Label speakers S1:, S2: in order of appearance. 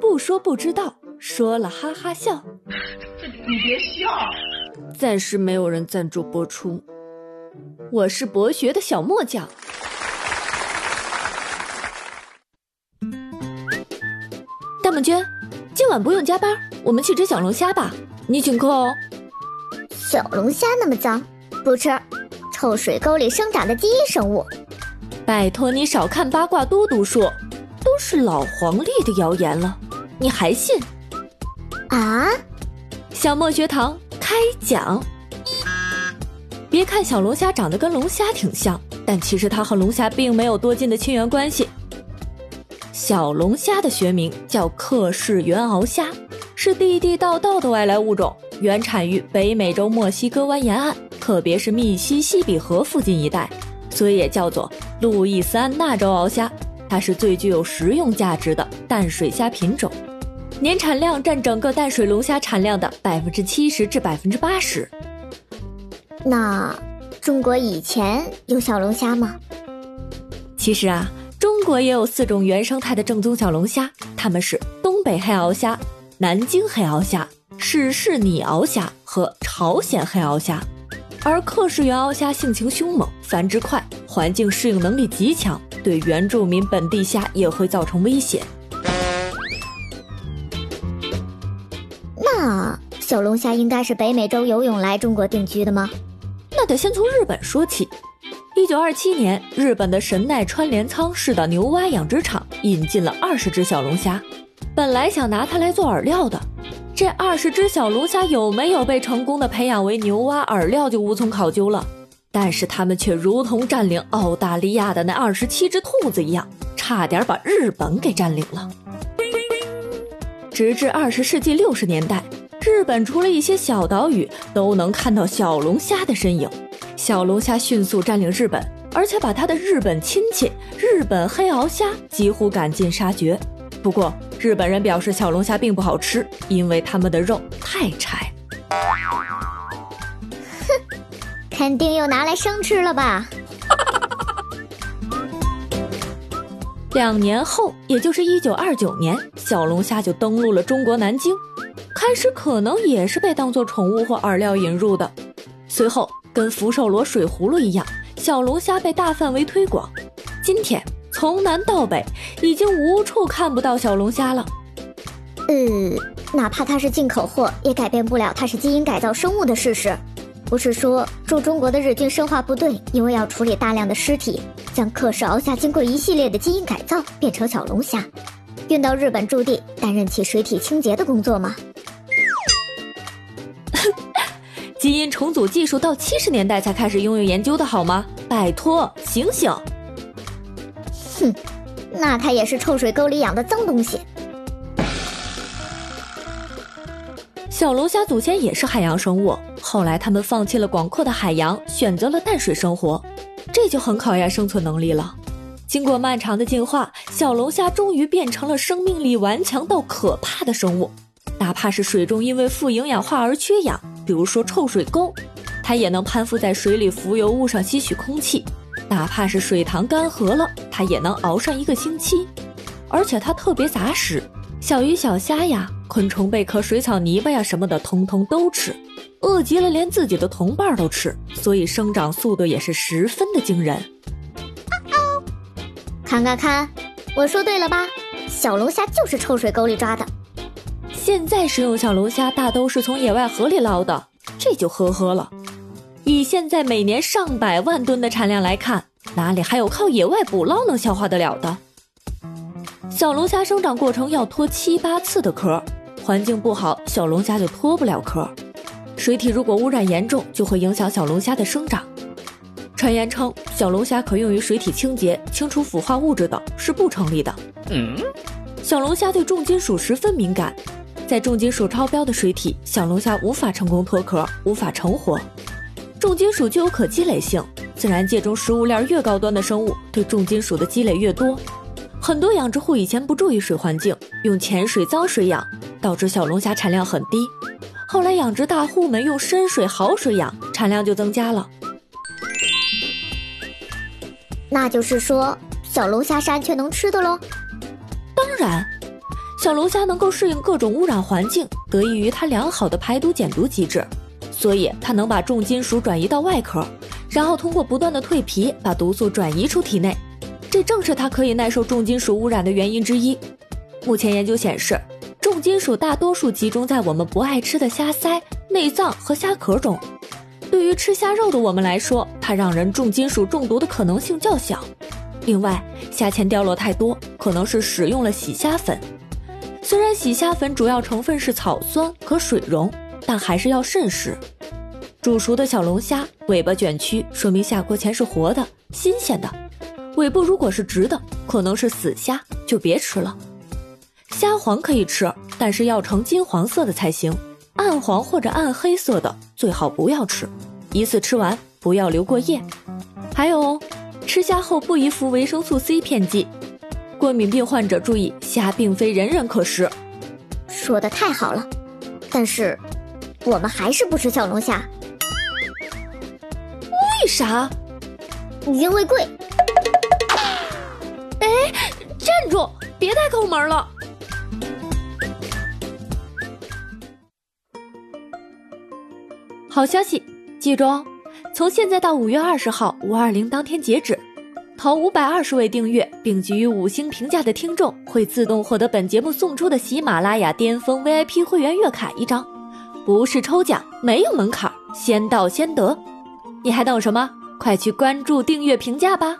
S1: 不说不知道，说了哈哈笑。
S2: 你别笑。
S1: 暂时没有人赞助播出。我是博学的小墨酱。大梦娟，今晚不用加班，我们去吃小龙虾吧，你请客哦。
S3: 小龙虾那么脏，不吃。臭水沟里生长的第一生物。
S1: 拜托你少看八卦多读书，都是老黄历的谣言了，你还信？
S3: 啊！
S1: 小莫学堂开讲。别看小龙虾长得跟龙虾挺像，但其实它和龙虾并没有多近的亲缘关系。小龙虾的学名叫克氏原螯虾，是地地道道的外来物种，原产于北美洲墨西哥湾沿岸，特别是密西西比河附近一带，所以也叫做路易斯安那州螯虾。它是最具有食用价值的淡水虾品种，年产量占整个淡水龙虾产量的百分之七十至百分之八十。
S3: 那中国以前有小龙虾吗？
S1: 其实啊，中国也有四种原生态的正宗小龙虾，它们是东北黑鳌虾、南京黑鳌虾、史氏拟鳌虾和朝鲜黑鳌虾。而克氏原鳌虾性情凶猛，繁殖快，环境适应能力极强，对原住民本地虾也会造成威胁。
S3: 那小龙虾应该是北美洲游泳来中国定居的吗？
S1: 那得先从日本说起。一九二七年，日本的神奈川镰仓市的牛蛙养殖场引进了二十只小龙虾，本来想拿它来做饵料的。这二十只小龙虾有没有被成功的培养为牛蛙饵料，就无从考究了。但是他们却如同占领澳大利亚的那二十七只兔子一样，差点把日本给占领了。直至二十世纪六十年代。日本除了一些小岛屿，都能看到小龙虾的身影。小龙虾迅速占领日本，而且把他的日本亲戚日本黑鳌虾几乎赶尽杀绝。不过，日本人表示小龙虾并不好吃，因为他们的肉太柴。
S3: 哼，肯定又拿来生吃了吧？
S1: 两年后，也就是一九二九年，小龙虾就登陆了中国南京。开始可能也是被当做宠物或饵料引入的，随后跟福寿螺水葫芦一样，小龙虾被大范围推广。今天从南到北，已经无处看不到小龙虾了。
S3: 呃，哪怕它是进口货，也改变不了它是基因改造生物的事实。不是说驻中国的日军生化部队因为要处理大量的尸体，将克氏鳌虾经过一系列的基因改造变成小龙虾，运到日本驻地担任起水体清洁的工作吗？
S1: 基因重组技术到七十年代才开始拥有研究的好吗？拜托，醒醒！
S3: 哼，那它也是臭水沟里养的脏东西。
S1: 小龙虾祖先也是海洋生物，后来他们放弃了广阔的海洋，选择了淡水生活，这就很考验生存能力了。经过漫长的进化，小龙虾终于变成了生命力顽强到可怕的生物。哪怕是水中因为富营养化而缺氧，比如说臭水沟，它也能攀附在水里浮游物上吸取空气；哪怕是水塘干涸了，它也能熬上一个星期。而且它特别杂食，小鱼小虾呀、昆虫贝壳、水草泥巴呀什么的，通通都吃，饿极了连自己的同伴都吃，所以生长速度也是十分的惊人。
S3: 看看看，我说对了吧？小龙虾就是臭水沟里抓的。
S1: 现在食用小龙虾大都是从野外河里捞的，这就呵呵了。以现在每年上百万吨的产量来看，哪里还有靠野外捕捞能消化得了的？小龙虾生长过程要脱七八次的壳，环境不好，小龙虾就脱不了壳。水体如果污染严重，就会影响小龙虾的生长。传言称小龙虾可用于水体清洁、清除腐化物质等，是不成立的。嗯，小龙虾对重金属十分敏感。在重金属超标的水体，小龙虾无法成功脱壳，无法成活。重金属具有可积累性，自然界中食物链越高端的生物，对重金属的积累越多。很多养殖户以前不注意水环境，用浅水脏水养，导致小龙虾产量很低。后来养殖大户们用深水好水养，产量就增加了。
S3: 那就是说，小龙虾是安全能吃的喽？
S1: 当然。小龙虾能够适应各种污染环境，得益于它良好的排毒减毒机制，所以它能把重金属转移到外壳，然后通过不断的蜕皮把毒素转移出体内。这正是它可以耐受重金属污染的原因之一。目前研究显示，重金属大多数集中在我们不爱吃的虾腮、内脏和虾壳中。对于吃虾肉的我们来说，它让人重金属中毒的可能性较小。另外，虾钳掉落太多，可能是使用了洗虾粉。虽然洗虾粉主要成分是草酸和水溶，但还是要慎食。煮熟的小龙虾尾巴卷曲，说明下锅前是活的、新鲜的；尾部如果是直的，可能是死虾，就别吃了。虾黄可以吃，但是要呈金黄色的才行，暗黄或者暗黑色的最好不要吃。一次吃完不要留过夜。还有，吃虾后不宜服维生素 C 片剂。过敏病患者注意，虾并非人人可食。
S3: 说的太好了，但是我们还是不吃小龙虾。
S1: 为啥？
S3: 因为贵。
S1: 哎，站住！别太抠门了。好消息，记住哦，从现在到五月二十号五二零当天截止。投五百二十位订阅并给予五星评价的听众，会自动获得本节目送出的喜马拉雅巅峰 VIP 会员月卡一张，不是抽奖，没有门槛，先到先得。你还等什么？快去关注、订阅、评价吧！